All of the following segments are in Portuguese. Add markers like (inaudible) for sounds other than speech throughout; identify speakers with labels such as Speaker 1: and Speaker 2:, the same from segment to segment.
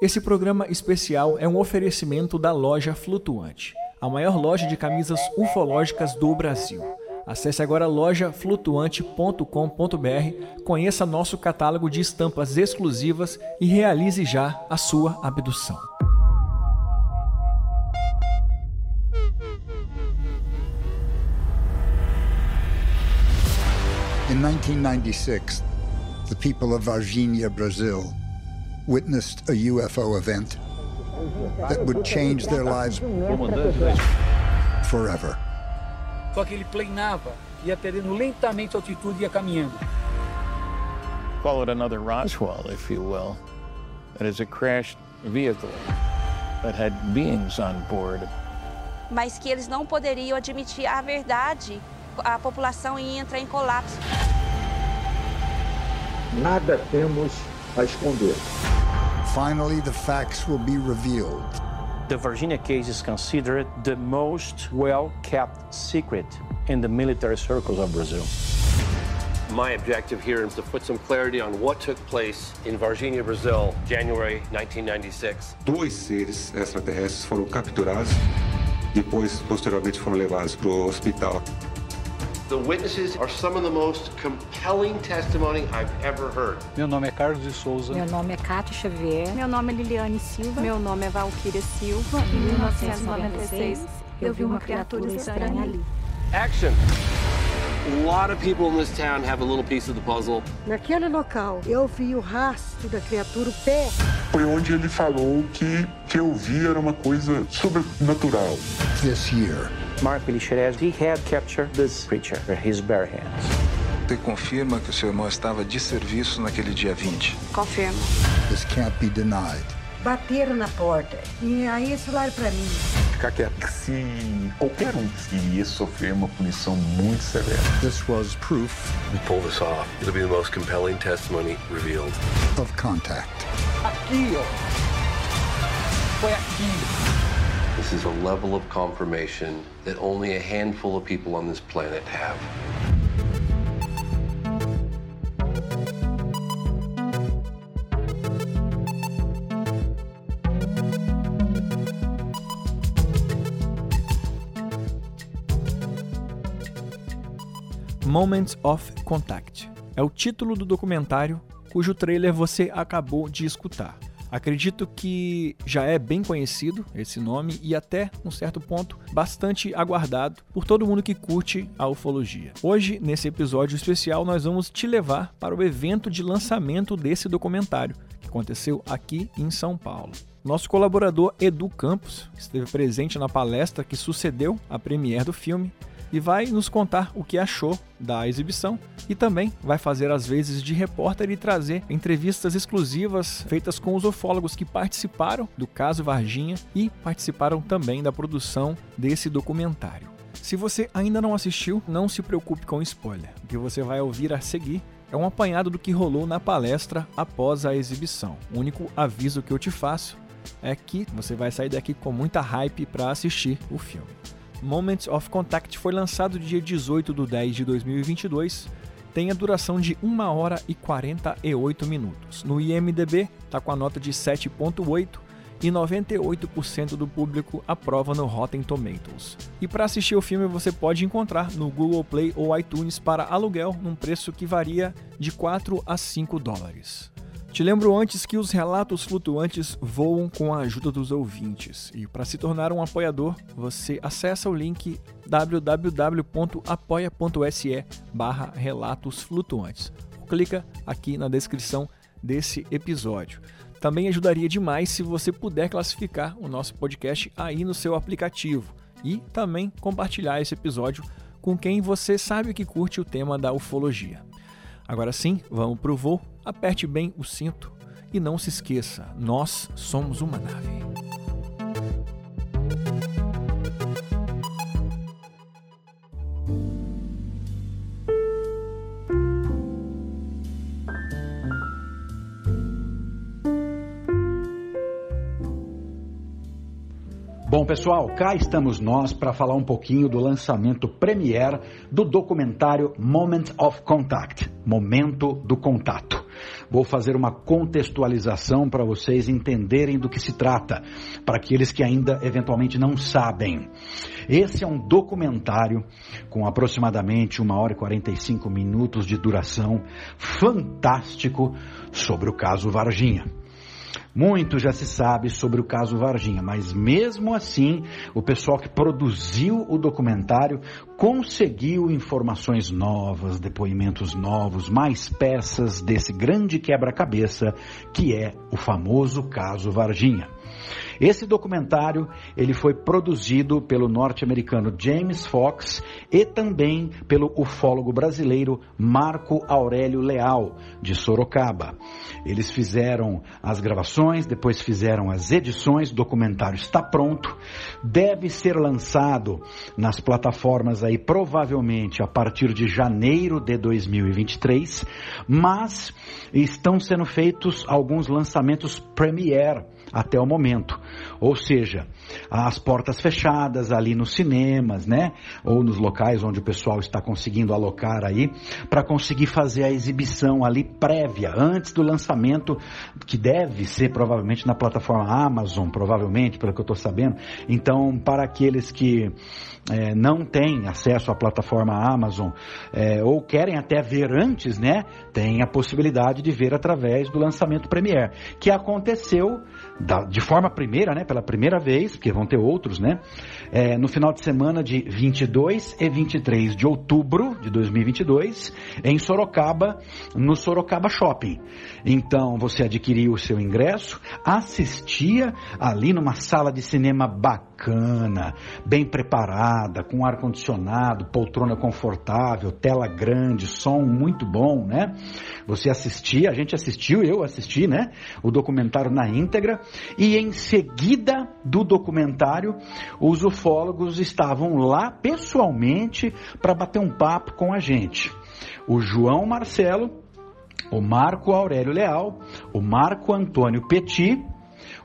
Speaker 1: Esse programa especial é um oferecimento da Loja Flutuante, a maior loja de camisas ufológicas do Brasil. Acesse agora lojaflutuante.com.br, conheça nosso catálogo de estampas exclusivas e realize já a sua abdução.
Speaker 2: In 1996, the people of Varginha, Brazil, witnessed a UFO event that would change their lives forever.
Speaker 3: Só que ele planava, ia perdendo lentamente a altitude e ia caminhando.
Speaker 4: Followed another Roswell, if you will. That is a crashed vehicle that had beings on board.
Speaker 5: Mas que eles não poderiam admitir a verdade, a população ia entrar em colapso.
Speaker 6: Nada temos a esconder.
Speaker 2: Finally, the facts will be revealed.
Speaker 7: The Virginia case is considered the most well kept secret in the military circles of Brazil.
Speaker 8: My objective here is to put some clarity on what took place in Virginia, Brazil, January 1996.
Speaker 9: Dois seres extraterrestres foram capturados, depois, posteriormente, foram levados para o hospital.
Speaker 8: The witnesses are some of the most compelling testimony I've ever heard.
Speaker 3: Meu nome é Carlos de Souza.
Speaker 10: Meu nome é Cátia Xavier.
Speaker 11: Meu nome é Liliane Silva.
Speaker 12: Meu nome é Valquíria Silva.
Speaker 11: Em 1996,
Speaker 12: eu vi uma criatura estranha ali.
Speaker 8: Action! A lot of people in this town have a little piece of the puzzle.
Speaker 13: Naquele local, eu vi o rastro da criatura, o pé.
Speaker 9: Foi onde ele falou que que eu vi era uma coisa sobrenatural.
Speaker 2: This year,
Speaker 7: Mark Bilixerez, he had captured this creature with his bare hands.
Speaker 14: Você confirma que o seu irmão estava de serviço naquele dia 20?
Speaker 5: Confirmo.
Speaker 2: this can't be denied.
Speaker 13: Bateram na porta. E aí falaram pra mim.
Speaker 9: Ficar quieto. Se qualquer um iria sofrer uma punição muito severa.
Speaker 2: This was proof
Speaker 8: We pull this off. It'll be the most compelling testimony revealed.
Speaker 2: of contact.
Speaker 3: Aqui, ó. Foi aqui.
Speaker 8: This is a level of confirmation that only a handful of people on this planet have.
Speaker 1: Moments of Contact é o título do documentário cujo trailer você acabou de escutar. Acredito que já é bem conhecido esse nome e até um certo ponto bastante aguardado por todo mundo que curte a ufologia. Hoje, nesse episódio especial, nós vamos te levar para o evento de lançamento desse documentário, que aconteceu aqui em São Paulo. Nosso colaborador Edu Campos esteve presente na palestra que sucedeu a premiere do filme e vai nos contar o que achou da exibição e também vai fazer as vezes de repórter e trazer entrevistas exclusivas feitas com os ufólogos que participaram do caso Varginha e participaram também da produção desse documentário. Se você ainda não assistiu, não se preocupe com spoiler. O que você vai ouvir a seguir é um apanhado do que rolou na palestra após a exibição. O único aviso que eu te faço é que você vai sair daqui com muita hype para assistir o filme. Moments of Contact foi lançado dia 18 de 10 de 2022, tem a duração de 1 hora e 48 minutos. No IMDB está com a nota de 7.8 e 98% do público aprova no Rotten Tomatoes. E para assistir o filme você pode encontrar no Google Play ou iTunes para aluguel num preço que varia de 4 a 5 dólares. Te lembro antes que os relatos flutuantes voam com a ajuda dos ouvintes. E para se tornar um apoiador, você acessa o link www.apoia.se barra relatos flutuantes. Clica aqui na descrição desse episódio. Também ajudaria demais se você puder classificar o nosso podcast aí no seu aplicativo e também compartilhar esse episódio com quem você sabe que curte o tema da ufologia. Agora sim, vamos pro voo, aperte bem o cinto e não se esqueça, nós somos uma nave.
Speaker 10: Pessoal, cá estamos nós para falar um pouquinho do lançamento premiere do documentário Moment of Contact Momento do Contato. Vou fazer uma contextualização para vocês entenderem do que se trata, para aqueles que ainda eventualmente não sabem. Esse é um documentário com aproximadamente uma hora e 45 minutos de duração, fantástico, sobre o caso Varginha. Muito já se sabe sobre o caso Varginha, mas mesmo assim, o pessoal que produziu o documentário conseguiu informações novas, depoimentos novos, mais peças desse grande quebra-cabeça que é o famoso caso Varginha. Esse documentário ele foi produzido pelo norte-americano James Fox e também pelo ufólogo brasileiro Marco Aurélio Leal, de Sorocaba. Eles fizeram as gravações, depois fizeram as edições, o documentário está pronto, deve ser lançado nas plataformas aí provavelmente a partir de janeiro de 2023, mas estão sendo feitos alguns lançamentos premiere até o momento. Ou seja, as portas fechadas ali nos cinemas, né? Ou nos locais onde o pessoal está conseguindo alocar aí, para conseguir fazer a exibição ali prévia, antes do lançamento, que deve ser provavelmente na plataforma Amazon, provavelmente, pelo que eu estou sabendo. Então, para aqueles que é, não têm acesso à plataforma Amazon é, ou querem até ver antes, né? Tem a possibilidade de ver através do lançamento Premiere, que aconteceu da, de forma primeira, né, pela primeira vez, porque vão ter outros, né, é, no final de semana de 22 e 23 de outubro de 2022, em Sorocaba, no Sorocaba Shopping. Então, você adquiria o seu ingresso, assistia ali numa sala de cinema bacana, bem preparada, com ar-condicionado, poltrona confortável, tela grande, som muito bom, né? Você assistia, a gente assistiu, eu assisti, né? O documentário na íntegra e em seguida do documentário, os ufólogos estavam lá pessoalmente para bater um papo com a gente. O João Marcelo, o Marco Aurélio Leal, o Marco Antônio Petit,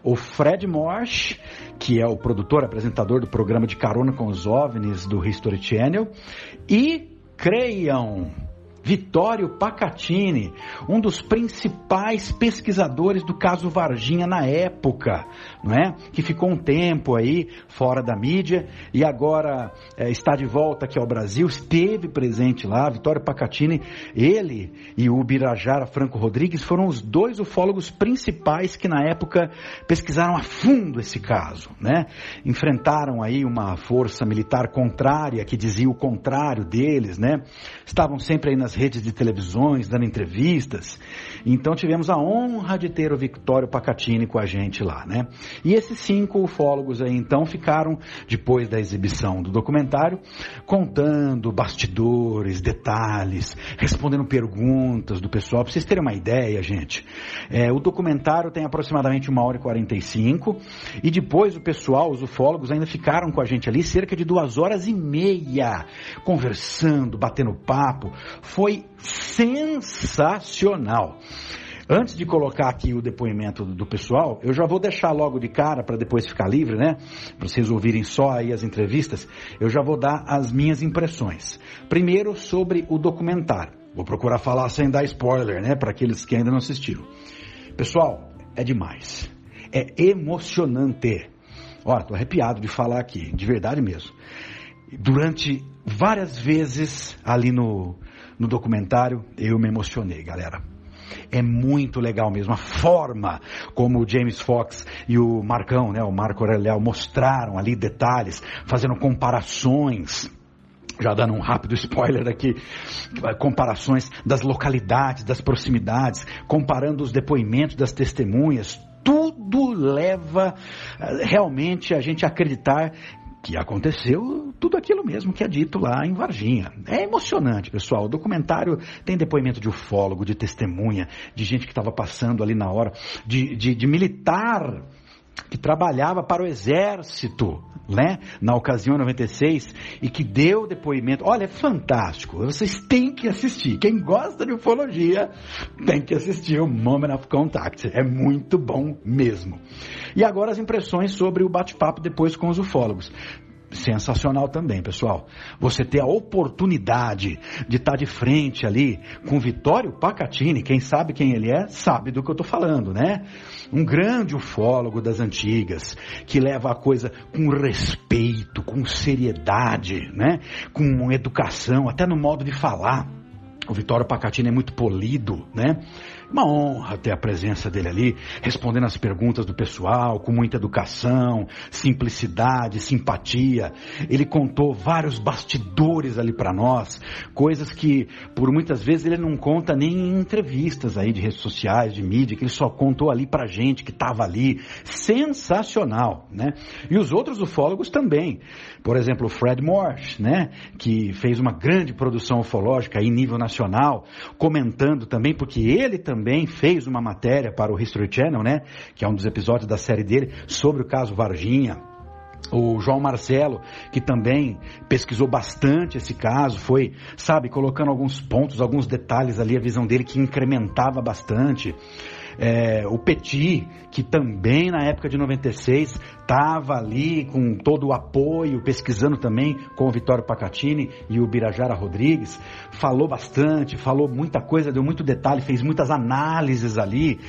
Speaker 10: o Fred Morsch, que é o produtor, apresentador do programa de Carona com os OVNIs do History Channel, e creiam, Vitório Pacatini, um dos principais pesquisadores do caso Varginha na época, não é? Que ficou um tempo aí fora da mídia e agora é, está de volta aqui ao Brasil, esteve presente lá, Vitório Pacatini, ele e o Birajara Franco Rodrigues foram os dois ufólogos principais que na época pesquisaram a fundo esse caso, né? Enfrentaram aí uma força militar contrária que dizia o contrário deles, né? Estavam sempre aí nas redes de televisões, dando entrevistas. Então tivemos a honra de ter o Victório Pacatini com a gente lá, né? E esses cinco ufólogos aí então ficaram, depois da exibição do documentário, contando bastidores, detalhes, respondendo perguntas do pessoal. Pra vocês terem uma ideia, gente, é, o documentário tem aproximadamente uma hora e 45 e depois o pessoal, os ufólogos, ainda ficaram com a gente ali cerca de duas horas e meia, conversando, batendo papo. Foi foi sensacional. Antes de colocar aqui o depoimento do pessoal, eu já vou deixar logo de cara para depois ficar livre, né? Para vocês ouvirem só aí as entrevistas, eu já vou dar as minhas impressões. Primeiro sobre o documentário. Vou procurar falar sem dar spoiler, né? Para aqueles que ainda não assistiram. Pessoal, é demais. É emocionante. Olha, tô arrepiado de falar aqui, de verdade mesmo. Durante várias vezes ali no, no documentário, eu me emocionei, galera. É muito legal mesmo a forma como o James Fox e o Marcão, né, o Marco Aurelial mostraram ali detalhes, fazendo comparações já dando um rápido spoiler aqui, comparações das localidades, das proximidades, comparando os depoimentos das testemunhas, tudo leva eh, realmente a gente a acreditar que aconteceu tudo aquilo mesmo que é dito lá em Varginha. É emocionante, pessoal. O documentário tem depoimento de ufólogo, de testemunha, de gente que estava passando ali na hora, de, de, de militar que trabalhava para o exército, né, na ocasião 96 e que deu depoimento. Olha, é fantástico. Vocês têm que assistir. Quem gosta de ufologia tem que assistir o Moment of Contact. É muito bom mesmo. E agora as impressões sobre o bate-papo depois com os ufólogos sensacional também, pessoal. Você ter a oportunidade de estar de frente ali com Vitório Pacatini, quem sabe quem ele é, sabe do que eu estou falando, né? Um grande ufólogo das antigas, que leva a coisa com respeito, com seriedade, né? Com educação, até no modo de falar. O Vitório Pacatini é muito polido, né? Uma honra ter a presença dele ali, respondendo as perguntas do pessoal, com muita educação, simplicidade, simpatia. Ele contou vários bastidores ali para nós, coisas que por muitas vezes ele não conta nem em entrevistas aí de redes sociais, de mídia, que ele só contou ali pra gente que estava ali. Sensacional, né? E os outros ufólogos também. Por exemplo, o Fred Morse, né? Que fez uma grande produção ufológica em nível nacional, comentando também, porque ele também também fez uma matéria para o History Channel, né? Que é um dos episódios da série dele sobre o caso Varginha. O João Marcelo, que também pesquisou bastante esse caso, foi, sabe, colocando alguns pontos, alguns detalhes ali, a visão dele que incrementava bastante. É, o Petit, que também na época de 96 estava ali com todo o apoio, pesquisando também com o Vitório Pacatini e o Birajara Rodrigues, falou bastante, falou muita coisa, deu muito detalhe, fez muitas análises ali.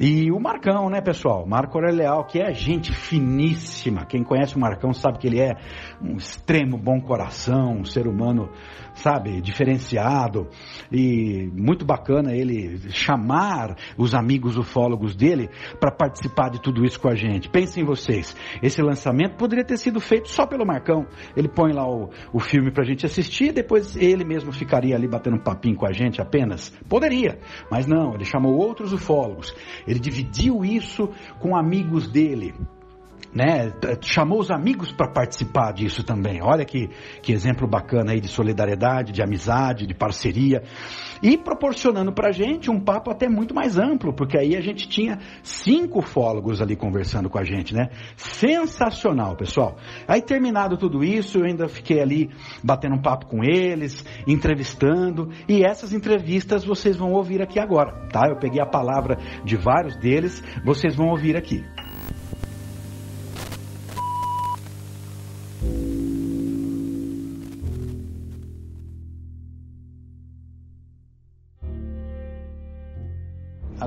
Speaker 10: E o Marcão, né, pessoal? Marco Aurélio Leal, que é gente finíssima. Quem conhece o Marcão sabe que ele é um extremo bom coração, um ser humano, sabe, diferenciado. E muito bacana ele chamar os amigos ufólogos dele para participar de tudo isso com a gente. Pensem vocês, esse lançamento poderia ter sido feito só pelo Marcão. Ele põe lá o, o filme pra gente assistir, depois ele mesmo ficaria ali batendo um papinho com a gente apenas. Poderia, mas não, ele chamou outros ufólogos. Ele dividiu isso com amigos dele né, chamou os amigos para participar disso também. Olha que, que exemplo bacana aí de solidariedade, de amizade, de parceria. E proporcionando para a gente um papo até muito mais amplo, porque aí a gente tinha cinco fólogos ali conversando com a gente, né? Sensacional, pessoal. Aí terminado tudo isso, eu ainda fiquei ali batendo um papo com eles, entrevistando, e essas entrevistas vocês vão ouvir aqui agora, tá? Eu peguei a palavra de vários deles, vocês vão ouvir aqui.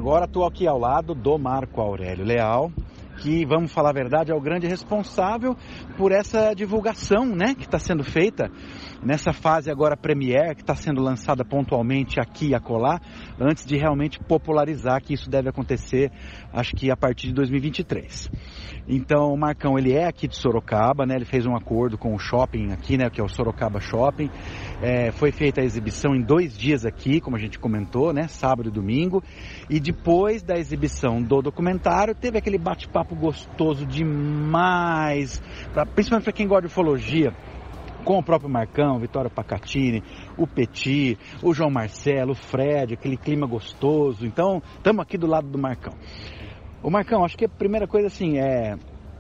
Speaker 10: Agora estou aqui ao lado do Marco Aurélio Leal, que, vamos falar a verdade, é o grande responsável por essa divulgação né, que está sendo feita nessa fase agora Premiere, que está sendo lançada pontualmente aqui e acolá, antes de realmente popularizar que isso deve acontecer, acho que a partir de 2023. Então, o Marcão, ele é aqui de Sorocaba, né? Ele fez um acordo com o shopping aqui, né? Que é o Sorocaba Shopping. É, foi feita a exibição em dois dias aqui, como a gente comentou, né? Sábado e domingo. E depois da exibição do documentário, teve aquele bate-papo gostoso demais, pra, principalmente para quem gosta de ufologia com o próprio Marcão, Vitória Pacatini, o Petit, o João Marcelo, o Fred, aquele clima gostoso. Então, estamos aqui do lado do Marcão. O Marcão, acho que a primeira coisa assim é.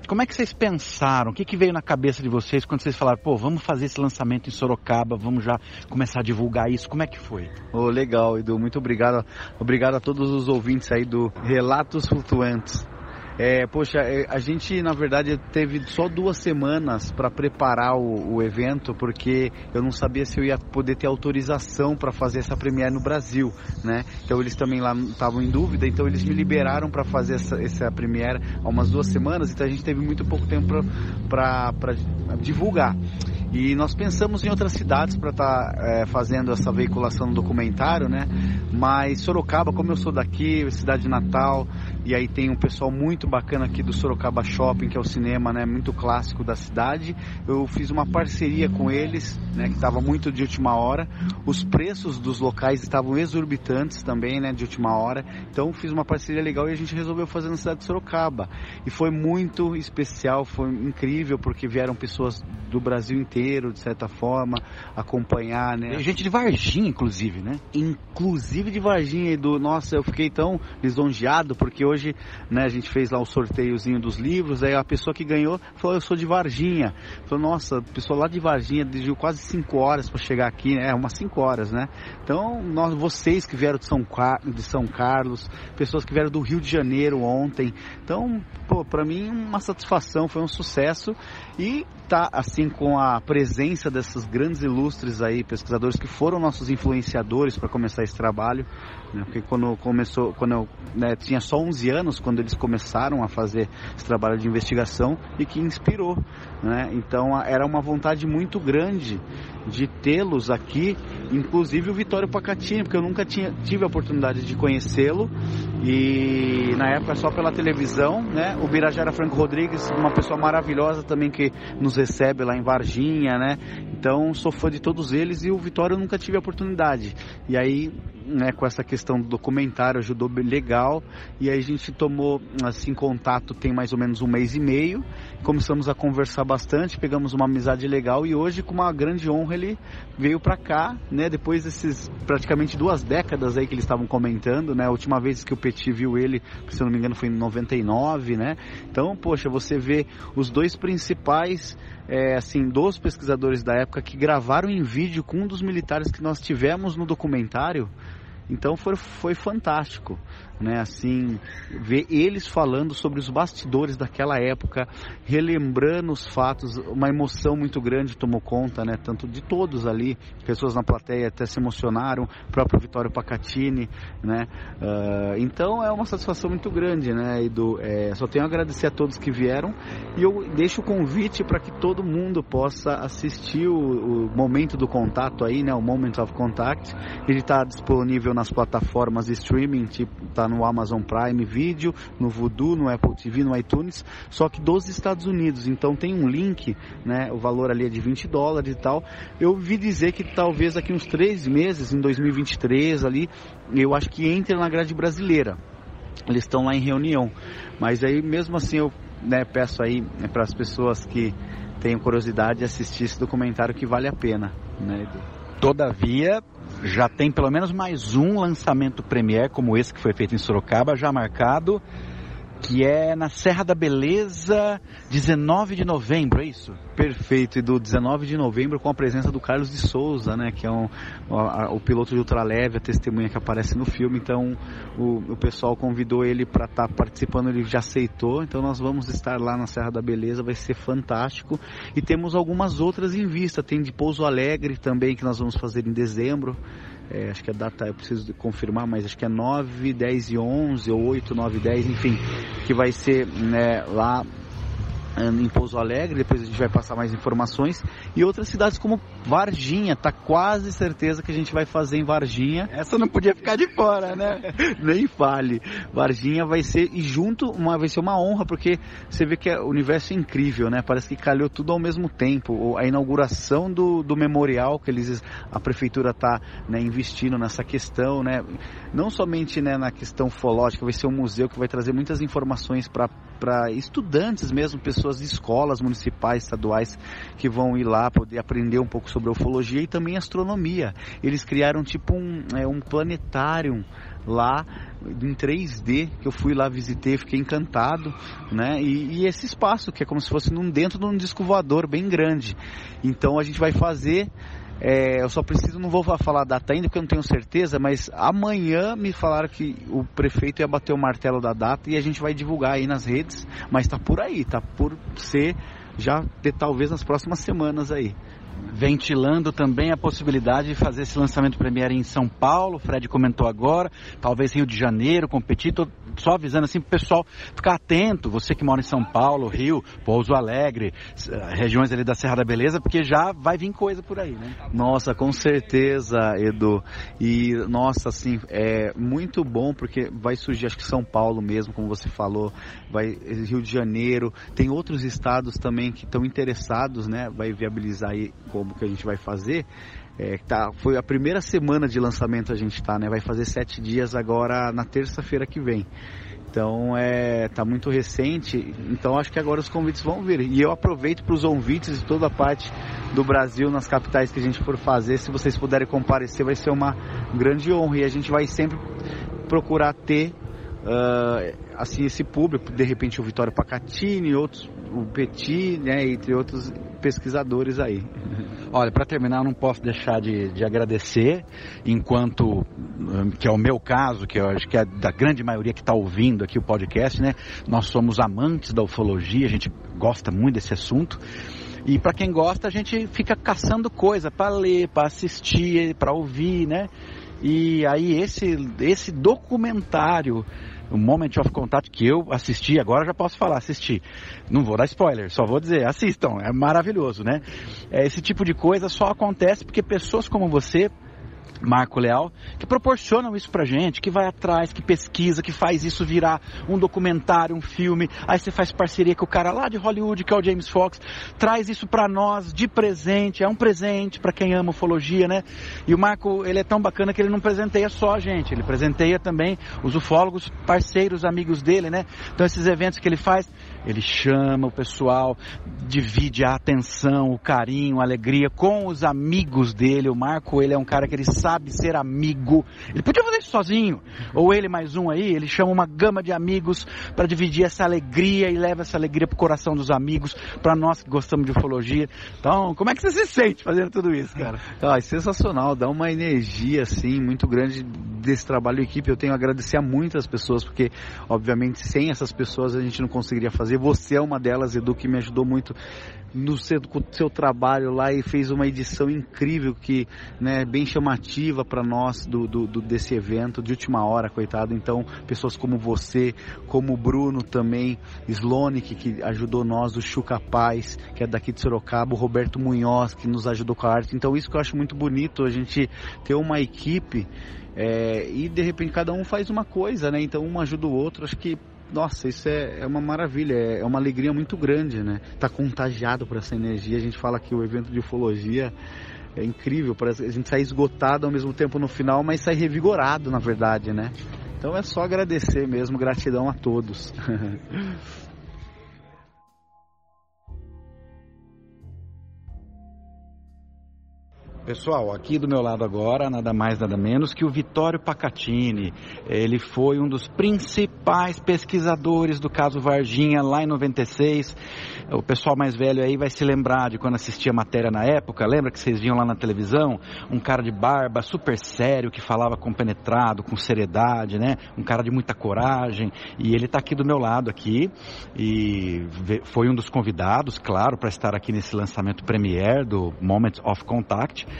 Speaker 10: Como é que vocês pensaram? O que, que veio na cabeça de vocês quando vocês falaram, pô, vamos fazer esse lançamento em Sorocaba, vamos já começar a divulgar isso? Como é que foi?
Speaker 15: Oh, legal, Edu. Muito obrigado. Obrigado a todos os ouvintes aí do Relatos Flutuantes. É, poxa, é, a gente na verdade teve só duas semanas para preparar o, o, evento, porque eu não sabia se eu ia poder ter autorização para fazer essa premiere no Brasil, né? Então eles também lá estavam em dúvida, então eles me liberaram para fazer essa, essa premiere há umas duas semanas, então a gente teve muito pouco tempo para divulgar. E nós pensamos em outras cidades para estar tá, é, fazendo essa veiculação do documentário, né? Mas Sorocaba, como eu sou daqui, cidade de Natal, e aí tem um pessoal muito bacana aqui do Sorocaba Shopping, que é o cinema, né, muito clássico da cidade. Eu fiz uma parceria com eles, né, que estava muito de última hora. Os preços dos locais estavam exorbitantes também, né, de última hora. Então fiz uma parceria legal e a gente resolveu fazer na cidade de Sorocaba. E foi muito especial, foi incrível porque vieram pessoas do Brasil inteiro, de certa forma, acompanhar, né?
Speaker 10: Gente de Varginha, inclusive, né?
Speaker 15: Inclusive de Varginha, do nossa, eu fiquei tão lisonjeado porque hoje, né, a gente fez lá o sorteiozinho dos livros, aí a pessoa que ganhou falou, eu sou de Varginha. Falou, nossa, pessoa lá de Varginha dirigiu quase 5 horas para chegar aqui, é umas 5 horas, né? Então, nós, vocês que vieram de São, de São Carlos, pessoas que vieram do Rio de Janeiro ontem. Então, pô, para mim uma satisfação, foi um sucesso e tá assim com a presença desses grandes ilustres aí, pesquisadores que foram nossos influenciadores para começar esse trabalho, né? porque quando começou, quando eu né, tinha só 11 anos quando eles começaram a fazer esse trabalho de investigação e que inspirou, né? Então era uma vontade muito grande de tê-los aqui, inclusive o Vitório Pacatini, porque eu nunca tinha, tive a oportunidade de conhecê-lo e na época só pela televisão, né? O Birajara Franco Rodrigues, uma pessoa maravilhosa também que nos recebe lá em Varginha, né? Então sou fã de todos eles e o Vitório eu nunca tive a oportunidade. E aí né, com essa questão do documentário, ajudou legal. E aí a gente tomou assim contato tem mais ou menos um mês e meio. Começamos a conversar bastante, pegamos uma amizade legal e hoje com uma grande honra ele veio para cá, né, depois desses praticamente duas décadas aí que eles estavam comentando, né? A última vez que o Petit viu ele, se eu não me engano, foi em 99, né? Então, poxa, você vê os dois principais é, assim, dos pesquisadores da época que gravaram em vídeo com um dos militares que nós tivemos no documentário. Então foi, foi fantástico né? Assim, ver eles falando sobre os bastidores daquela época, relembrando os fatos, uma emoção muito grande tomou conta, né? Tanto de todos ali, pessoas na plateia até se emocionaram, próprio Vitório Pacatini, né? Uh, então é uma satisfação muito grande, né? Edu, é, só tenho a agradecer a todos que vieram e eu deixo o convite para que todo mundo possa assistir o, o, momento do contato aí, né? O Moment of Contact. Ele está disponível nas plataformas de streaming, tipo, tá no Amazon Prime Video, no Vudu, no Apple TV, no iTunes, só que dos Estados Unidos. Então tem um link, né? O valor ali é de 20 dólares e tal. Eu vi dizer que talvez daqui uns três meses, em 2023 ali, eu acho que entre na grade brasileira. Eles estão lá em reunião. Mas aí mesmo assim eu né, peço aí né, para as pessoas que tenham curiosidade assistir esse documentário que vale a pena, né,
Speaker 10: Todavia, já tem pelo menos mais um lançamento Premiere como esse que foi feito em Sorocaba, já marcado, que é na Serra da Beleza, 19 de novembro, é isso?
Speaker 15: Perfeito, e do 19 de novembro com a presença do Carlos de Souza, né, que é um, o, o piloto de ultraleve, a testemunha que aparece no filme, então o, o pessoal convidou ele para estar tá participando, ele já aceitou, então nós vamos estar lá na Serra da Beleza, vai ser fantástico, e temos algumas outras em vista, tem de Pouso Alegre também, que nós vamos fazer em dezembro, é, acho que a data eu preciso confirmar, mas acho que é 9, 10 e 11, ou 8, 9, 10, enfim, que vai ser né, lá em Pouso Alegre, depois a gente vai passar mais informações. E outras cidades como Varginha, tá quase certeza que a gente vai fazer em Varginha.
Speaker 10: Essa não podia ficar de fora, né? (laughs)
Speaker 15: Nem fale. Varginha vai ser, e junto, uma, vai ser uma honra, porque você vê que o universo é incrível, né? Parece que calhou tudo ao mesmo tempo. A inauguração do, do memorial que eles, a prefeitura tá né, investindo nessa questão, né? Não somente né, na questão fológica, vai ser um museu que vai trazer muitas informações para estudantes mesmo, pessoas pessoas de escolas municipais, estaduais, que vão ir lá poder aprender um pouco sobre ufologia e também astronomia. Eles criaram tipo um, é, um planetário lá em 3D que eu fui lá visitei fiquei encantado né e, e, esse espaço que é como se fosse num, dentro de um disco voador bem grande então a gente vai fazer é, eu só preciso, não vou falar a data ainda porque eu não tenho certeza, mas amanhã me falaram que o prefeito ia bater o martelo da data e a gente vai divulgar aí nas redes, mas está por aí, está por ser já de, talvez nas próximas semanas aí.
Speaker 10: Ventilando também a possibilidade de fazer esse lançamento Premiere em São Paulo, o Fred comentou agora, talvez Rio de Janeiro, competir, só avisando assim para o pessoal ficar atento, você que mora em São Paulo, Rio, Pouso Alegre, eh, regiões ali da Serra da Beleza, porque já vai vir coisa por aí, né?
Speaker 15: Nossa, com certeza, Edu. E, nossa, assim, é muito bom porque vai surgir, acho que São Paulo mesmo, como você falou, vai Rio de Janeiro, tem outros estados também que estão interessados, né? Vai viabilizar aí como que a gente vai fazer. É, tá, foi a primeira semana de lançamento a gente está, né? Vai fazer sete dias agora na terça-feira que vem. Então é tá muito recente, então acho que agora os convites vão vir. E eu aproveito para os convites de toda a parte do Brasil, nas capitais que a gente for fazer, se vocês puderem comparecer, vai ser uma grande honra e a gente vai sempre procurar ter uh, assim esse público, de repente o Vitório Pacatini, outros, o Petit, né, entre outros pesquisadores aí. (laughs)
Speaker 10: Olha, para terminar, não posso deixar de, de, agradecer, enquanto, que é o meu caso, que eu acho que é da grande maioria que está ouvindo aqui o podcast, né? Nós somos amantes da ufologia, a gente gosta muito desse assunto. E para quem gosta, a gente fica caçando coisa para ler, para assistir, para ouvir, né? E aí esse esse documentário o Moment of Contact que eu assisti, agora já posso falar, assisti. Não vou dar spoiler, só vou dizer, assistam, é maravilhoso, né? É, esse tipo de coisa só acontece porque pessoas como você Marco Leal, que proporcionam isso pra gente, que vai atrás, que pesquisa, que faz isso virar um documentário, um filme. Aí você faz parceria com o cara lá de Hollywood, que é o James Fox, traz isso pra nós de presente, é um presente para quem ama ufologia, né? E o Marco, ele é tão bacana que ele não presenteia só a gente, ele presenteia também os ufólogos, parceiros, amigos dele, né? Então esses eventos que ele faz, ele chama o pessoal, divide a atenção, o carinho, a alegria com os amigos dele. O Marco, ele é um cara que ele sabe ser amigo. Ele podia fazer isso sozinho, ou ele mais um aí, ele chama uma gama de amigos para dividir essa alegria e leva essa alegria pro coração dos amigos, para nós que gostamos de ufologia. Então, como é que você se sente fazendo tudo isso, cara?
Speaker 15: Ah, é sensacional, dá uma energia assim muito grande desse trabalho equipe. Eu tenho a agradecer a muitas pessoas, porque obviamente sem essas pessoas a gente não conseguiria fazer. Você é uma delas, Edu, que me ajudou muito no seu, seu trabalho lá e fez uma edição incrível que, né, bem chamativa para nós do, do, do, desse evento de última hora, coitado. Então, pessoas como você, como o Bruno também, Slone, que, que ajudou nós, o Chuca Paz, que é daqui de Sorocaba, o Roberto Munhoz, que nos ajudou com a arte. Então, isso que eu acho muito bonito, a gente ter uma equipe é, e de repente cada um faz uma coisa, né? Então um ajuda o outro. Acho que nossa, isso é, é uma maravilha, é, é uma alegria muito grande, né? Tá contagiado por essa energia. A gente fala que o evento de ufologia é incrível, parece a gente sai esgotado ao mesmo tempo no final, mas sai revigorado, na verdade, né? Então é só agradecer mesmo, gratidão a todos. (laughs)
Speaker 10: Pessoal, aqui do meu lado agora, nada mais nada menos que o Vitório Pacatini. Ele foi um dos principais pesquisadores do caso Varginha lá em 96. O pessoal mais velho aí vai se lembrar de quando assistia a matéria na época. Lembra que vocês viam lá na televisão? Um cara de barba super sério que falava compenetrado, com seriedade, né? Um cara de muita coragem. E ele está aqui do meu lado aqui e foi um dos convidados, claro, para estar aqui nesse lançamento premiere do Moment of Contact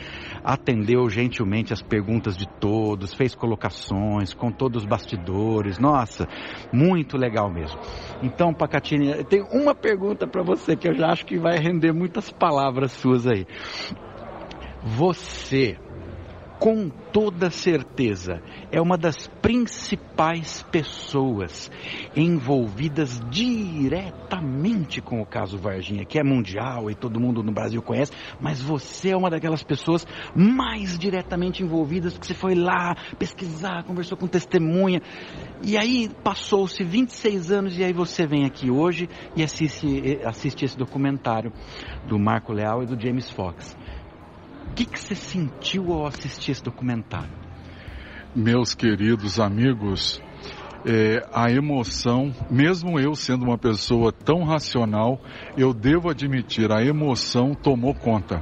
Speaker 10: atendeu gentilmente as perguntas de todos, fez colocações, contou dos bastidores. Nossa, muito legal mesmo. Então, Pacatini, tem uma pergunta para você que eu já acho que vai render muitas palavras suas aí. Você com toda certeza, é uma das principais pessoas envolvidas diretamente com o caso Varginha, que é mundial e todo mundo no Brasil conhece, mas você é uma daquelas pessoas mais diretamente envolvidas, que você foi lá pesquisar, conversou com testemunha, e aí passou-se 26 anos e aí você vem aqui hoje e assiste, assiste esse documentário do Marco Leal e do James Fox. Que, que você sentiu ao assistir esse documentário?
Speaker 16: Meus queridos amigos, é, a emoção, mesmo eu sendo uma pessoa tão racional, eu devo admitir, a emoção tomou conta.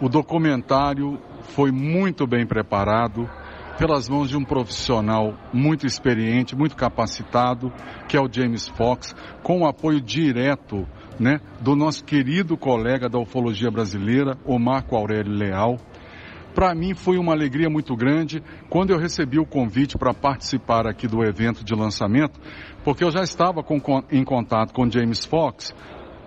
Speaker 16: O documentário foi muito bem preparado, pelas mãos de um profissional muito experiente, muito capacitado, que é o James Fox, com o apoio direto né, do nosso querido colega da ufologia brasileira, o Marco Aurélio Leal. Para mim foi uma alegria muito grande quando eu recebi o convite para participar aqui do evento de lançamento, porque eu já estava com, em contato com James Fox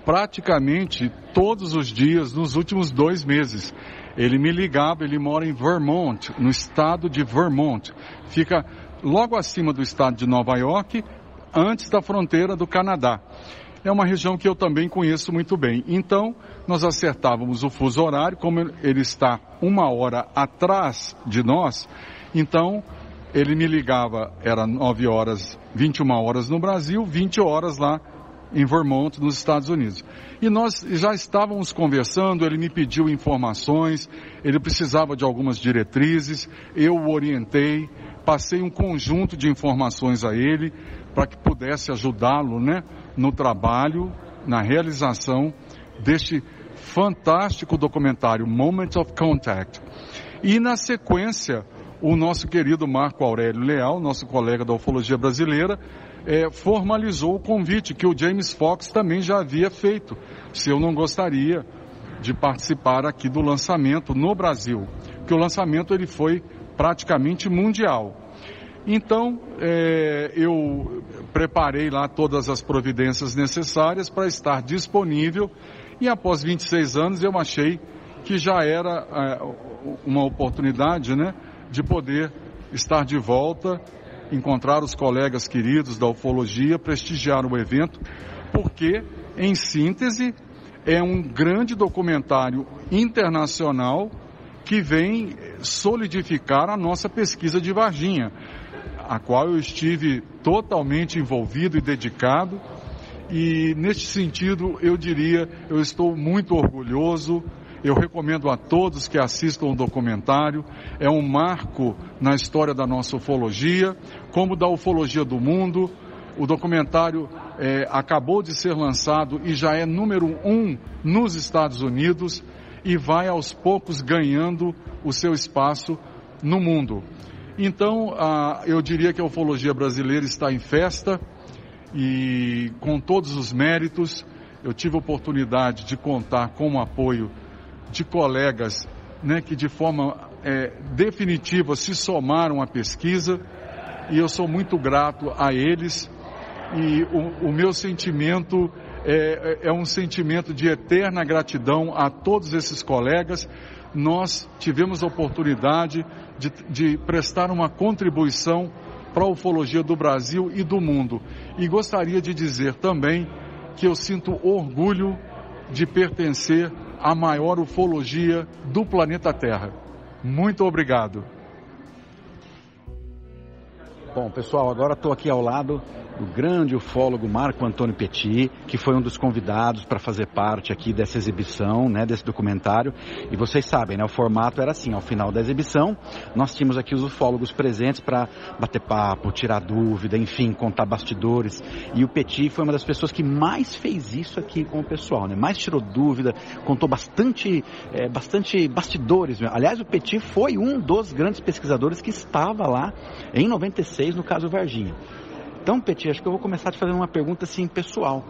Speaker 16: praticamente todos os dias nos últimos dois meses. Ele me ligava, ele mora em Vermont, no estado de Vermont. Fica logo acima do estado de Nova York, antes da fronteira do Canadá é uma região que eu também conheço muito bem. Então, nós acertávamos o fuso horário, como ele está uma hora atrás de nós, então ele me ligava, era 9 horas, 21 horas no Brasil, 20 horas lá em Vermont, nos Estados Unidos. E nós já estávamos conversando, ele me pediu informações, ele precisava de algumas diretrizes, eu o orientei, passei um conjunto de informações a ele para que pudesse ajudá-lo né, no trabalho, na realização deste fantástico documentário Moment of Contact. E na sequência, o nosso querido Marco Aurélio Leal, nosso colega da ufologia brasileira, é, formalizou o convite que o James Fox também já havia feito, se eu não gostaria de participar aqui do lançamento no Brasil, que o lançamento ele foi praticamente mundial. Então, é, eu preparei lá todas as providências necessárias para estar disponível e após 26 anos eu achei que já era é, uma oportunidade né, de poder estar de volta, encontrar os colegas queridos da ufologia, prestigiar o evento, porque, em síntese, é um grande documentário internacional que vem solidificar a nossa pesquisa de Varginha, a qual eu estive totalmente envolvido e dedicado. E neste sentido, eu diria, eu estou muito orgulhoso. Eu recomendo a todos que assistam o documentário. É um marco na história da nossa ufologia, como da ufologia do mundo. O documentário é, acabou de ser lançado e já é número um nos Estados Unidos e vai aos poucos ganhando o seu espaço no mundo. Então, eu diria que a ufologia brasileira está em festa e com todos os méritos. Eu tive a oportunidade de contar com o apoio de colegas né, que de forma é, definitiva se somaram à pesquisa e eu sou muito grato a eles e o, o meu sentimento é, é, é um sentimento de eterna gratidão a todos esses colegas. Nós tivemos a oportunidade de, de prestar uma contribuição para a ufologia do Brasil e do mundo. E gostaria de dizer também que eu sinto orgulho de pertencer à maior ufologia do planeta Terra. Muito obrigado.
Speaker 10: Bom, pessoal, agora estou aqui ao lado do grande ufólogo Marco Antônio Petit, que foi um dos convidados para fazer parte aqui dessa exibição, né, desse documentário. E vocês sabem, né, o formato era assim, ao final da exibição, nós tínhamos aqui os ufólogos presentes para bater papo, tirar dúvida, enfim, contar bastidores. E o Petit foi uma das pessoas que mais fez isso aqui com o pessoal, né? Mais tirou dúvida, contou bastante, é, bastante bastidores. Aliás, o Petit foi um dos grandes pesquisadores que estava lá em 96 no caso Varginha. Então, Petit, acho que eu vou começar te fazendo uma pergunta assim pessoal.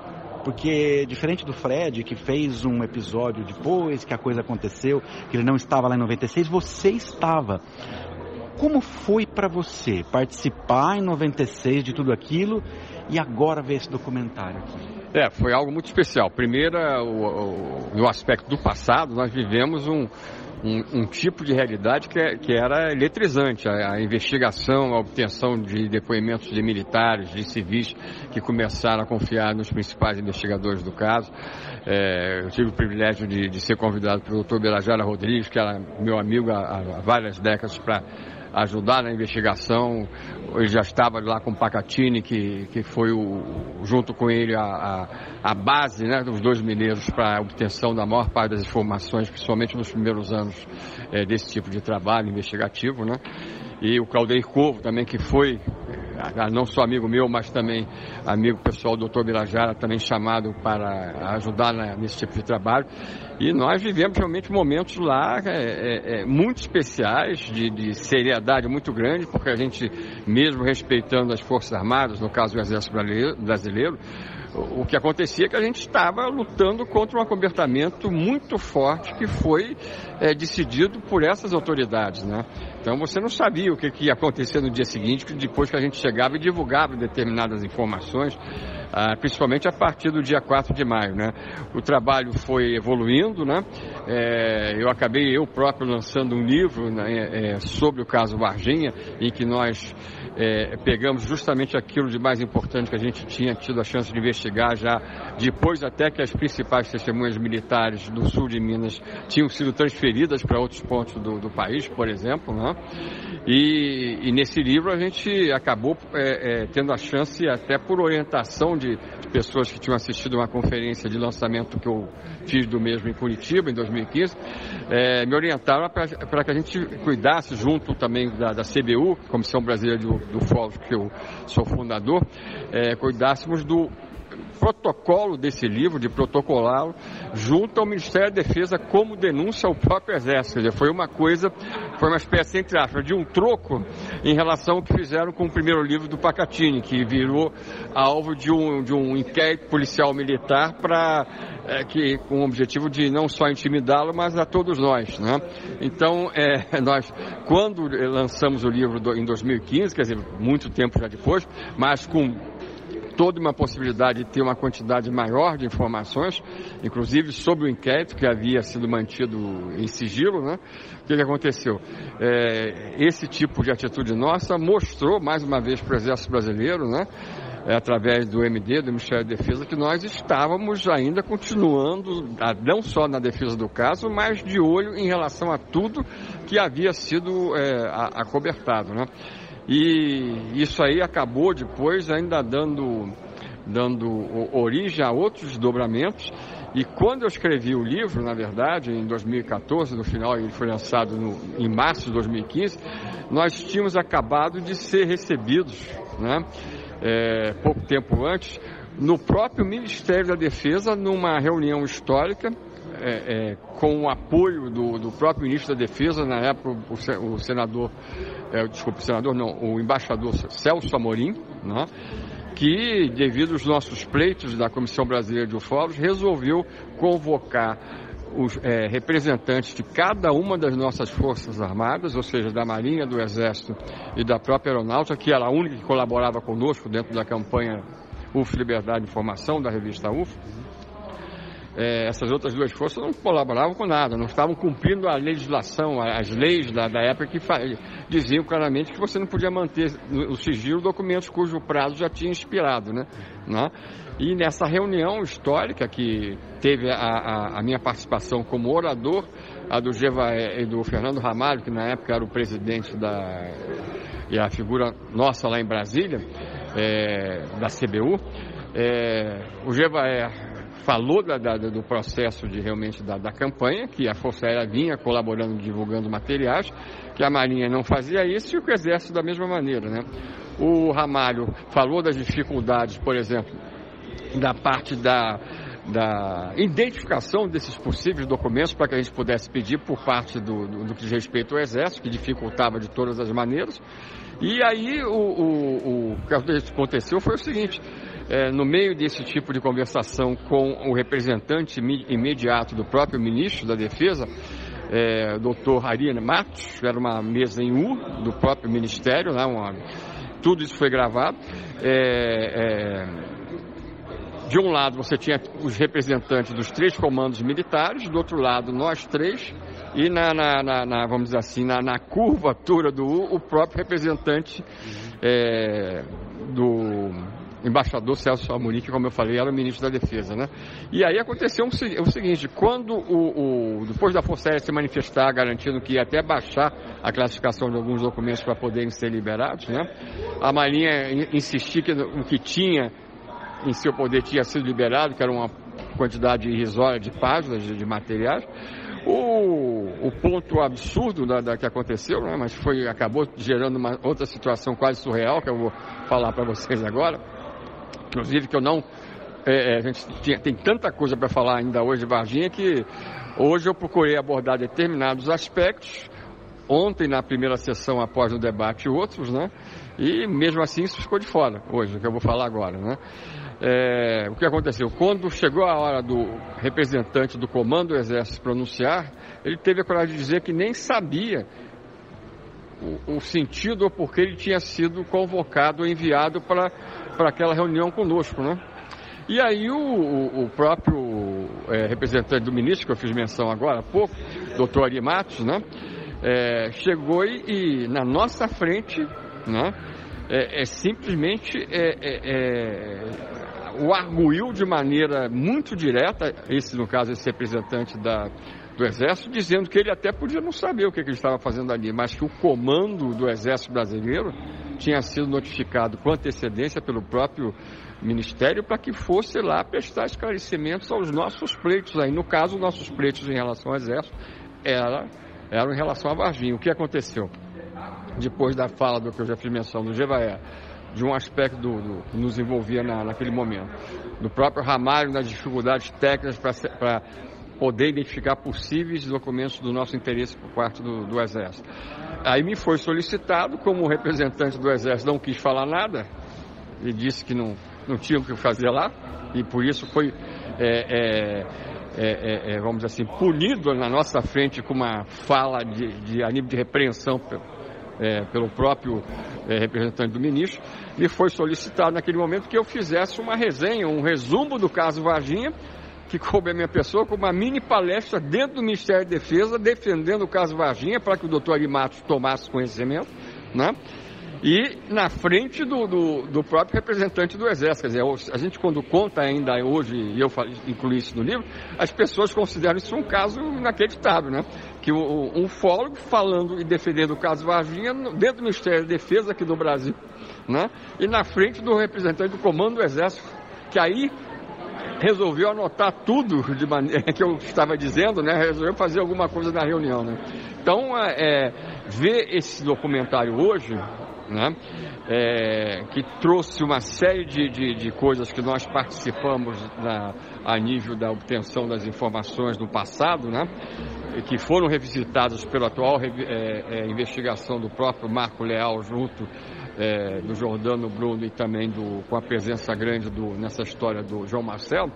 Speaker 10: Porque, diferente do Fred, que fez um episódio depois que a coisa aconteceu, que ele não estava lá em 96, você estava. Como foi para você participar em 96 de tudo aquilo e agora ver esse documentário aqui?
Speaker 17: É, foi algo muito especial. Primeiro, o, o, no aspecto do passado, nós vivemos um, um, um, tipo de realidade que, é, que era eletrizante. A, a, investigação, a obtenção de depoimentos de militares, de civis que começaram a confiar nos principais investigadores do caso. É, eu tive o privilégio de, de ser convidado pelo doutor Belajara Rodrigues, que era meu amigo há, há várias décadas, para ajudar na investigação. Ele já estava lá com o Pacatini, que, que foi o, junto com ele a, a, a base né, dos dois mineiros para a obtenção da maior parte das informações, principalmente nos primeiros anos é, desse tipo de trabalho investigativo. Né? E o Claudeir Corvo também, que foi não só amigo meu, mas também amigo pessoal do Dr. Birajara, também chamado para ajudar nesse tipo de trabalho. E nós vivemos realmente momentos lá é, é, é, muito especiais, de, de, seriedade muito grande, porque a gente, mesmo respeitando as Forças Armadas, no caso o Exército Brasileiro, o que acontecia é que a gente estava lutando contra um acobertamento muito forte que foi é, decidido por essas autoridades, né? Então você não sabia o que, que ia acontecer no dia seguinte, depois que a gente chegava e divulgava determinadas informações, ah, principalmente a partir do dia 4 de maio, né? O trabalho foi evoluindo, né? É, eu acabei eu próprio lançando um livro né, é, sobre o caso Varginha, em que nós é, pegamos justamente aquilo de mais importante que a gente tinha tido a chance de investigar já depois até que as principais testemunhas militares do sul de Minas tinham sido transferidas para outros pontos do, do, país, por exemplo, né? e, e, nesse livro a gente acabou é, é, tendo a chance, até por orientação de pessoas que tinham assistido uma conferência de lançamento que eu fiz do mesmo em Curitiba, em 2015, é, me orientaram para que a gente cuidasse, junto também da, da CBU, Comissão Brasileira do, do FOLS, que eu sou fundador, é, cuidássemos do protocolo desse livro, de protocolá-lo, junto ao Ministério da Defesa como denúncia ao próprio Exército. Dizer, foi uma coisa, foi uma espécie, entre aspas, de um troco em relação ao que fizeram com o primeiro livro do Pacatini, que virou alvo de um, de um inquérito policial militar para é, que com o objetivo de não só intimidá-lo, mas a todos nós. Né? Então, é, (laughs) nós, quando lançamos o livro do, em 2015, quer dizer, muito tempo já depois, mas com toda uma possibilidade de ter uma quantidade maior de informações, inclusive sobre o inquérito que havia sido mantido em sigilo, né? O que, que aconteceu? É, esse tipo de atitude nossa mostrou, mais uma vez, para o Exército Brasileiro, né? É, através do MD, do Ministério da Defesa, que nós estávamos ainda continuando, a, não só na defesa do caso, mas de olho em relação a tudo que havia sido é, acobertado. Né? E isso aí acabou depois ainda dando, dando origem a outros desdobramentos. E quando eu escrevi o livro, na verdade, em 2014, no final ele foi lançado no, em março de 2015, nós tínhamos acabado de ser recebidos, né, é, pouco tempo antes, no próprio Ministério da Defesa, numa reunião histórica, é, é, com o apoio do, do, próprio ministro da Defesa, na época o, o senador, é, desculpe, senador não, o embaixador Celso Amorim, né, que, devido aos nossos pleitos da Comissão Brasileira de Ufólogos, resolveu convocar os é, representantes de cada uma das nossas forças armadas, ou seja, da Marinha, do Exército e da própria Aeronáutica, que era a única que colaborava conosco dentro da campanha UF Liberdade de Informação, da revista UF, é, essas outras duas forças não colaboravam com nada, não estavam cumprindo a legislação, as leis da, da época que diziam claramente que você não podia manter o sigilo documentos cujo prazo já tinha expirado, né? né? E nessa reunião histórica que teve a, a, a minha participação como orador, a do Geva e do Fernando Ramalho, que na época era o presidente da e a figura nossa lá em Brasília, é, da CBU, é, o Gevaer falou da, da, do processo de realmente da, da, campanha, que a Força Aérea vinha colaborando, divulgando materiais, que a Marinha não fazia isso e o Exército da mesma maneira. Né? O Ramalho falou das dificuldades, por exemplo, da parte da, da identificação desses possíveis documentos para que a gente pudesse pedir por parte do, do, do que diz respeito ao Exército, que dificultava de todas as maneiras. E aí o, o, o que aconteceu foi o seguinte, é, no meio desse tipo de conversação com o representante imediato do próprio ministro da Defesa, é, Dr. Ariane Matos, era uma mesa em U do próprio ministério, né, uma, tudo isso foi gravado. É, é, de um lado você tinha os representantes dos três comandos militares, do outro lado nós três, e na, na, na, na vamos dizer assim, na, na, curvatura do U, o próprio representante é, do embaixador Celso Amorim, que, como eu falei, era o ministro da Defesa, né? E aí aconteceu o seguinte, quando o, o, depois da Força Aérea se manifestar garantindo que ia até baixar a classificação de alguns documentos para poderem ser liberados, né? A Marinha insistia que o que tinha em seu poder tinha sido liberado, que era uma quantidade irrisória de páginas de, de materiais. O, o, ponto absurdo da, da que aconteceu, né, mas foi acabou gerando uma outra situação quase surreal que eu vou falar para vocês agora inclusive que eu não. É, é, a gente tinha, tem tanta coisa para falar ainda hoje de Varginha que hoje eu procurei abordar determinados aspectos. Ontem, na primeira sessão, após o debate, outros, né? E mesmo assim isso ficou de fora, hoje, o que eu vou falar agora, né? É, o que aconteceu? Quando chegou a hora do representante do comando do Exército pronunciar, ele teve a coragem de dizer que nem sabia o, sentido porque ele tinha sido convocado enviado para aquela reunião conosco, né? E aí o, o, o próprio é, representante do ministro, que eu fiz menção agora há pouco, doutor Ari Matos, né? É, chegou e, e, na nossa frente, né? É, é simplesmente é, é, é, o arguiu de maneira muito direta, esse no caso, esse representante da, do Exército, dizendo que ele até podia não saber o que, que ele estava fazendo ali, mas que o comando do Exército Brasileiro tinha sido notificado com antecedência pelo próprio Ministério para que fosse lá prestar esclarecimentos aos nossos pleitos. Aí, no caso, nossos pleitos em relação ao Exército era, eram em relação a Varginha. O que aconteceu? Depois da fala do que eu já fiz menção do Jevaé, de um aspecto do, do, que nos envolvia na, naquele momento, do próprio Ramalho nas dificuldades técnicas para poder identificar possíveis documentos do nosso interesse por parte do, do, Exército. Aí me foi solicitado, como representante do Exército não quis falar nada, e disse que não, não tinha o que fazer lá, e por isso foi, é, é, é, vamos dizer assim, punido na nossa frente com uma fala de, de a nível de repreensão pelo próprio representante do ministro, e foi solicitado naquele momento que eu fizesse uma resenha, um resumo do caso Varginha, que coube a minha pessoa com uma mini palestra dentro do Ministério da Defesa, defendendo o caso Varginha, para que o doutor Arimatos tomasse conhecimento, né? E na frente do, do, do, próprio representante do Exército. Quer dizer, a gente quando conta ainda hoje, e eu incluí isso no livro, as pessoas consideram isso um caso inacreditável, né? Que um fólogo falando e defendendo o caso Varginha dentro do Ministério da Defesa aqui do Brasil, né? E na frente do representante do Comando do Exército, que aí resolveu anotar tudo de maneira (laughs) que eu estava dizendo, né? Resolveu fazer alguma coisa na reunião, né? Então, é, é ver esse documentário hoje, né? É, que trouxe uma série de, de, de, coisas que nós participamos na, a nível da obtenção das informações do passado, né? que foram revisitadas pela atual é, é, investigação do próprio Marco Leal junto é, do Jordano Bruno e também do, com a presença grande do, nessa história do João Marcelo,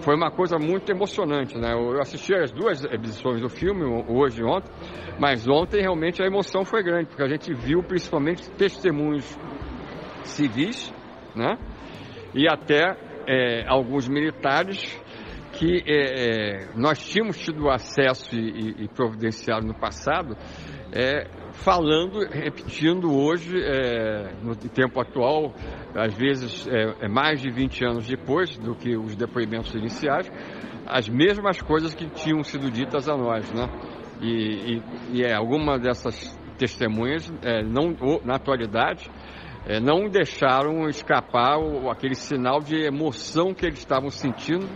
Speaker 17: foi uma coisa muito emocionante. Né? Eu assisti as duas edições do filme, hoje e ontem, mas ontem realmente a emoção foi grande, porque a gente viu principalmente testemunhos civis né? e até é, alguns militares que é, é, nós tínhamos tido acesso e, e, e providenciado no passado, é, falando, repetindo hoje, é, no tempo atual, às vezes é, é, mais de 20 anos depois do que os depoimentos iniciais, as mesmas coisas que tinham sido ditas a nós, né? E, e, e é, alguma dessas testemunhas, é, não, na atualidade, é, não deixaram escapar o, aquele sinal de emoção que eles estavam sentindo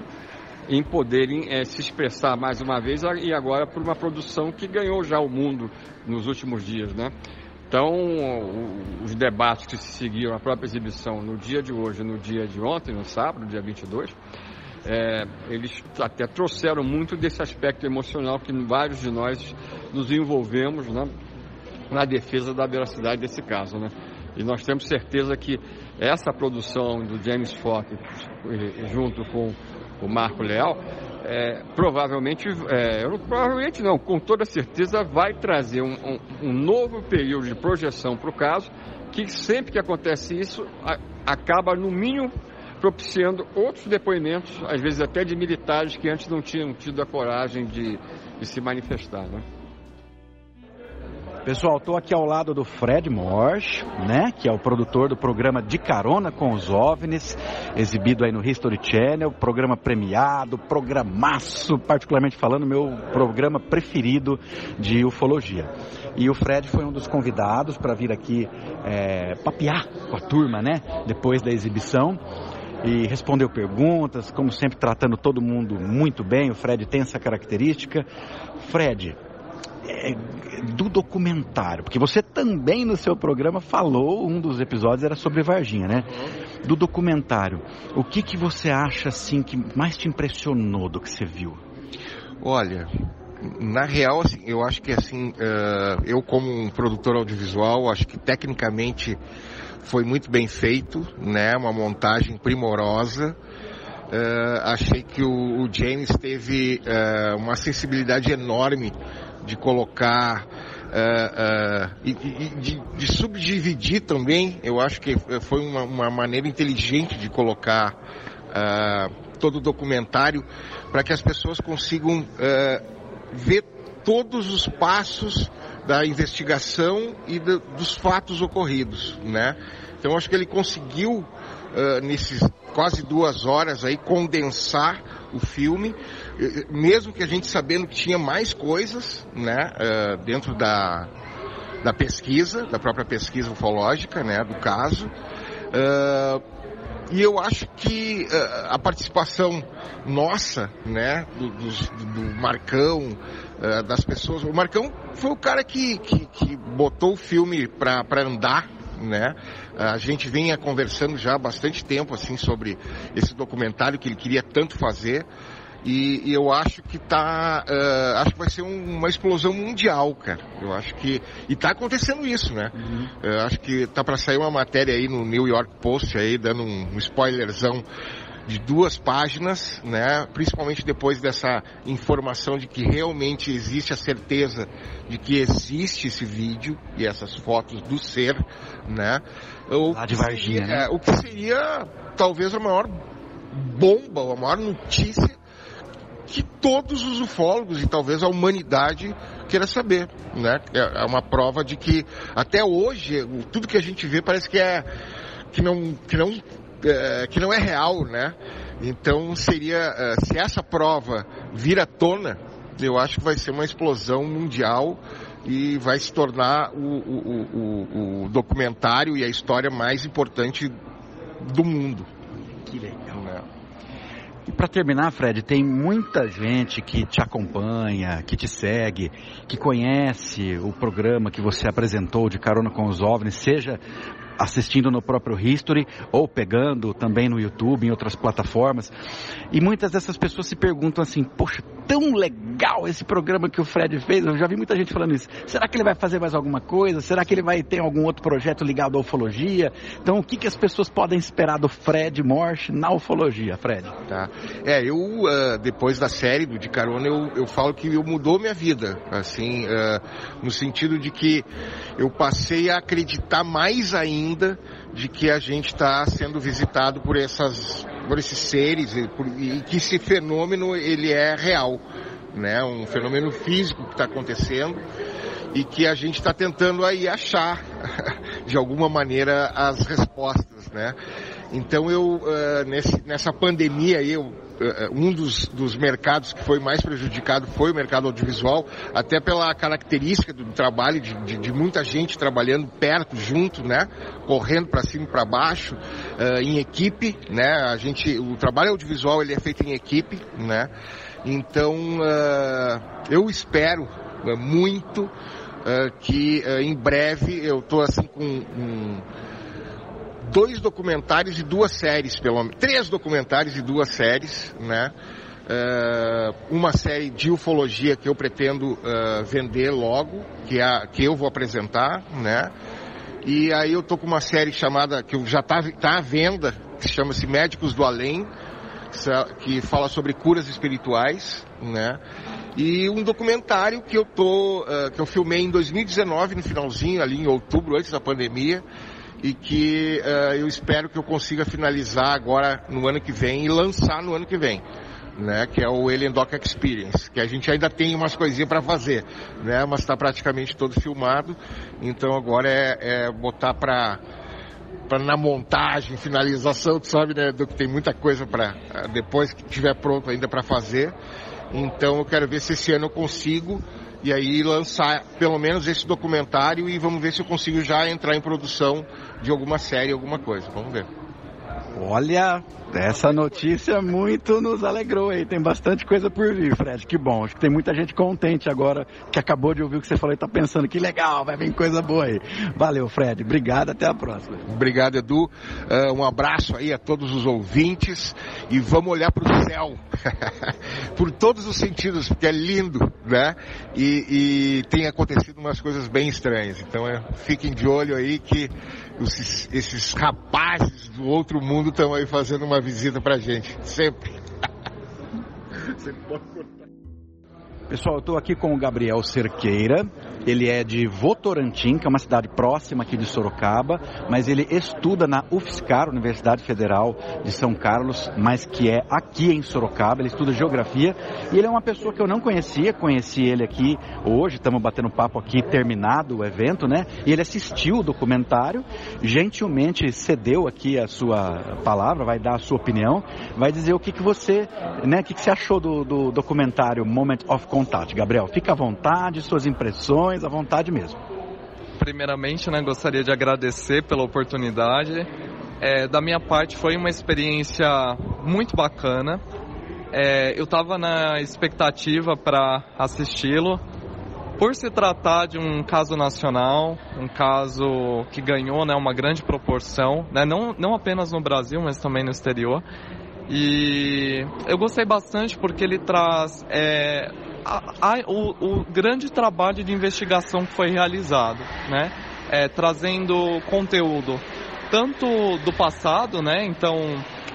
Speaker 17: em poderem é, se expressar mais uma vez e agora por uma produção que ganhou já o mundo nos últimos dias, né? Então, os debates que se seguiram, a própria exibição no dia de hoje, no dia de ontem, no sábado, dia 22, é, eles até trouxeram muito desse aspecto emocional que vários de nós nos envolvemos né, na defesa da veracidade desse caso. Né? E nós temos certeza que essa produção do James Fox, junto com o Marco Leal, é, provavelmente, é, provavelmente não, com toda certeza vai trazer um, um, um novo período de projeção para o caso, que sempre que acontece isso, a, acaba no mínimo propiciando outros depoimentos, às vezes até de militares que antes não tinham tido a coragem de, de se manifestar. Né?
Speaker 10: Pessoal, estou aqui ao lado do Fred Morsch, né, que é o produtor do programa De Carona com os OVNIs, exibido aí no History Channel, programa premiado, programaço, particularmente falando, meu programa preferido de ufologia. E o Fred foi um dos convidados para vir aqui é, papear com a turma, né, depois da exibição e respondeu perguntas, como sempre tratando todo mundo muito bem. O Fred tem essa característica. Fred, é, do documentário, porque você também no seu programa falou, um dos episódios era sobre Varginha, né? Do documentário, o que, que você acha assim que mais te impressionou do que você viu?
Speaker 18: Olha, na real, assim, eu acho que assim, uh, eu como um produtor audiovisual, acho que tecnicamente foi muito bem feito, né? Uma montagem primorosa. Uh, achei que o, o James teve uh, uma sensibilidade enorme de colocar uh, uh, e, de, de, subdividir também. Eu acho que foi uma, uma maneira inteligente de colocar uh, todo o documentário para que as pessoas consigam ver todos os passos da investigação e do, dos fatos ocorridos, né? Então acho que ele conseguiu nesses quase duas horas aí, condensar o filme, mesmo que a gente sabendo que tinha mais coisas, né, uh, dentro da, da pesquisa, da própria pesquisa ufológica, né, do caso. Uh, e eu acho que uh, a participação nossa, né, do, do, do Marcão, uh, das pessoas. O Marcão foi o cara que, que, que botou o filme para andar, né? A gente vinha conversando já há bastante tempo assim sobre esse documentário que ele queria tanto fazer. E, e, eu acho que tá. Uh, acho que vai ser um, uma explosão mundial, cara. Eu acho que. E tá acontecendo isso, né? Uhum. Eu acho que tá para sair uma matéria aí no New York Post aí, dando um, um spoilerzão de duas páginas, né? Principalmente depois dessa informação de que realmente existe a certeza de que existe esse vídeo e essas fotos do ser, né?
Speaker 10: O Lá de Varginha,
Speaker 18: seria,
Speaker 10: né?
Speaker 18: É, o que seria talvez a maior bomba, a maior notícia que todos os ufólogos e talvez a humanidade queira saber, né? É, é uma prova de que até hoje tudo que a gente vê parece que é que não que não é, que não é real, né? Então seria é, se essa prova vir à tona, eu acho que vai ser uma explosão mundial e vai se tornar o, o, o, o documentário e a história mais importante do mundo.
Speaker 10: Que legal. Né? E para terminar, Fred, tem muita gente que te acompanha, que te segue, que conhece o programa que você apresentou de Carona com os OVNIs, seja assistindo no próprio History ou pegando também no YouTube, em outras plataformas. E muitas dessas pessoas se perguntam assim: poxa, tão legal esse programa que o Fred fez. Eu já vi muita gente falando isso. Será que ele vai fazer mais alguma coisa? Será que ele vai ter algum outro projeto ligado à ufologia? Então, o que, que as pessoas podem esperar do Fred Morsch na ufologia, Fred?
Speaker 18: Tá. É, eu, uh, depois da série do De Carona, eu, eu falo que eu mudou minha vida. Assim, uh, no sentido de que eu passei a acreditar mais ainda de que a gente está sendo visitado por essas por esses seres e, por, e, que esse fenômeno ele é real né? Um fenômeno físico que está acontecendo e que a gente está tentando aí achar (laughs) de alguma maneira as respostas né? Então eu uh, nesse, nessa pandemia eu um dos, dos, mercados que foi mais prejudicado foi o mercado audiovisual, até pela característica do trabalho de, de, de muita gente trabalhando perto, junto, né? Correndo para cima e para baixo, uh, em equipe, né? A gente, o trabalho audiovisual ele é feito em equipe, né? Então uh, eu espero uh, muito que em breve eu estou assim com um, dois documentários e duas séries, pelo menos. Três documentários e duas séries, né? Uh, uma série de ufologia que eu pretendo uh, vender logo, que, é a, que eu vou apresentar, né? E aí eu tô com uma série chamada, que já tá, tá à venda, que chama-se Médicos do Além, que fala sobre curas espirituais, né? E um documentário que eu tô, uh, que eu filmei em 2019, no finalzinho, ali em outubro, antes da pandemia, e que uh, eu espero que eu consiga finalizar agora no ano que vem e lançar no ano que vem. Né, que é o Alien Doc Experience, que a gente ainda tem umas coisinhas para fazer, né, mas está praticamente todo filmado, então agora é, é botar para na montagem, finalização, tu sabe, né, do que tem muita coisa para depois que tiver pronto ainda para fazer. Então eu quero ver se esse ano eu consigo e aí lançar pelo menos esse documentário e vamos ver se eu consigo já entrar em produção de alguma série, alguma coisa. Vamos ver.
Speaker 10: Olha, essa notícia muito nos alegrou aí. Tem bastante coisa por vir, Fred. Que bom. Acho que tem muita gente contente agora que acabou de ouvir o que você falou e tá pensando que legal, vai vir coisa boa aí. Valeu, Fred. Obrigado, até a próxima.
Speaker 18: Obrigado, Edu. Uh, um abraço aí a todos os ouvintes e vamos olhar para o céu. (laughs) por todos os sentidos, porque é lindo, né? E, e tem acontecido umas coisas bem estranhas. Então, é, fiquem de olho aí que esses, esses rapazes do outro mundo estão aí fazendo uma visita pra gente. Sempre.
Speaker 10: Pessoal, eu estou aqui com o Gabriel Cerqueira. Ele é de Votorantim, que é uma cidade próxima aqui de Sorocaba, mas ele estuda na UFSCar, Universidade Federal de São Carlos, mas que é aqui em Sorocaba. Ele estuda geografia e ele é uma pessoa que eu não conhecia, conheci ele aqui hoje, estamos batendo papo aqui, terminado o evento, né? E ele assistiu o documentário, gentilmente cedeu aqui a sua palavra, vai dar a sua opinião, vai dizer o que, que você, né, o que, que você achou do, do documentário Moment of Contact. Gabriel, fica à vontade, suas impressões, à vontade mesmo.
Speaker 19: Primeiramente, né, gostaria de agradecer pela oportunidade. É, da minha parte, foi uma experiência muito bacana. É, eu estava na expectativa para assisti-lo. Por se tratar de um caso nacional, um caso que ganhou né, uma grande proporção, né, não, não apenas no Brasil, mas também no exterior. E eu gostei bastante porque ele traz é, a, a, o, o, grande trabalho de investigação que foi realizado, né? É, trazendo conteúdo tanto do passado, né? Então,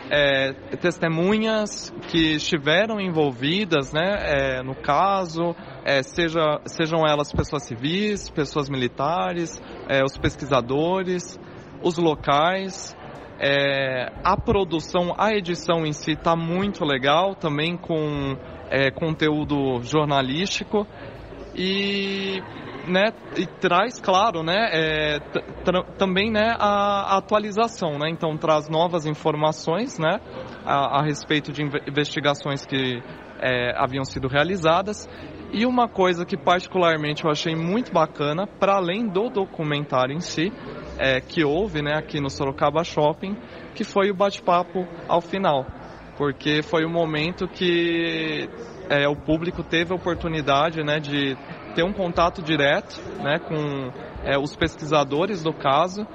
Speaker 19: é, testemunhas que estiveram envolvidas né, é, no caso, é, seja, sejam elas pessoas civis, pessoas militares, é, os pesquisadores, os locais. É, a produção, a edição em si está muito legal, também com é, conteúdo jornalístico e, né, e traz, claro, né, é, também né, a, a, atualização, né, então traz novas informações né, a, a respeito de investigações que é, haviam sido realizadas e uma coisa que particularmente eu achei muito bacana, para além do documentário em si, é, que houve né, aqui no Sorocaba Shopping, que foi o bate-papo ao final. Porque foi o momento que é, o público teve a oportunidade né, de ter um contato direto né, com é, os pesquisadores do caso.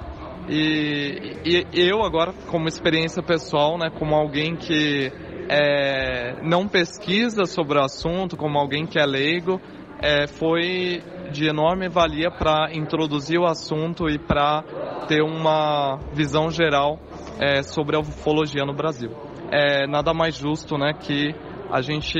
Speaker 19: E, e, eu agora, como experiência pessoal, né, como alguém que é, não pesquisa sobre o assunto, como alguém que é leigo, é, foi de enorme valia para introduzir o assunto e para ter uma visão geral é, sobre a ufologia no Brasil. É nada mais justo né, que a gente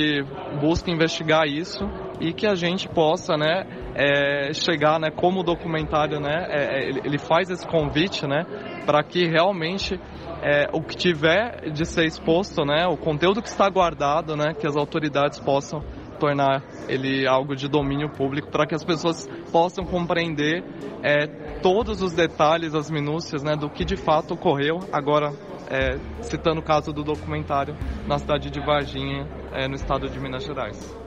Speaker 19: busque investigar isso e que a gente possa né, é, chegar, né, como o documentário, né, é, é ele faz esse convite né, para que realmente é, o que tiver de ser exposto, né, o conteúdo que está guardado, né, que as autoridades possam tornar ele algo de domínio público para que as pessoas possam compreender é, todos os detalhes, as minúcias né, do que de fato ocorreu. Agora, é, citando o caso do documentário na cidade de Varginha, é, no estado de Minas Gerais.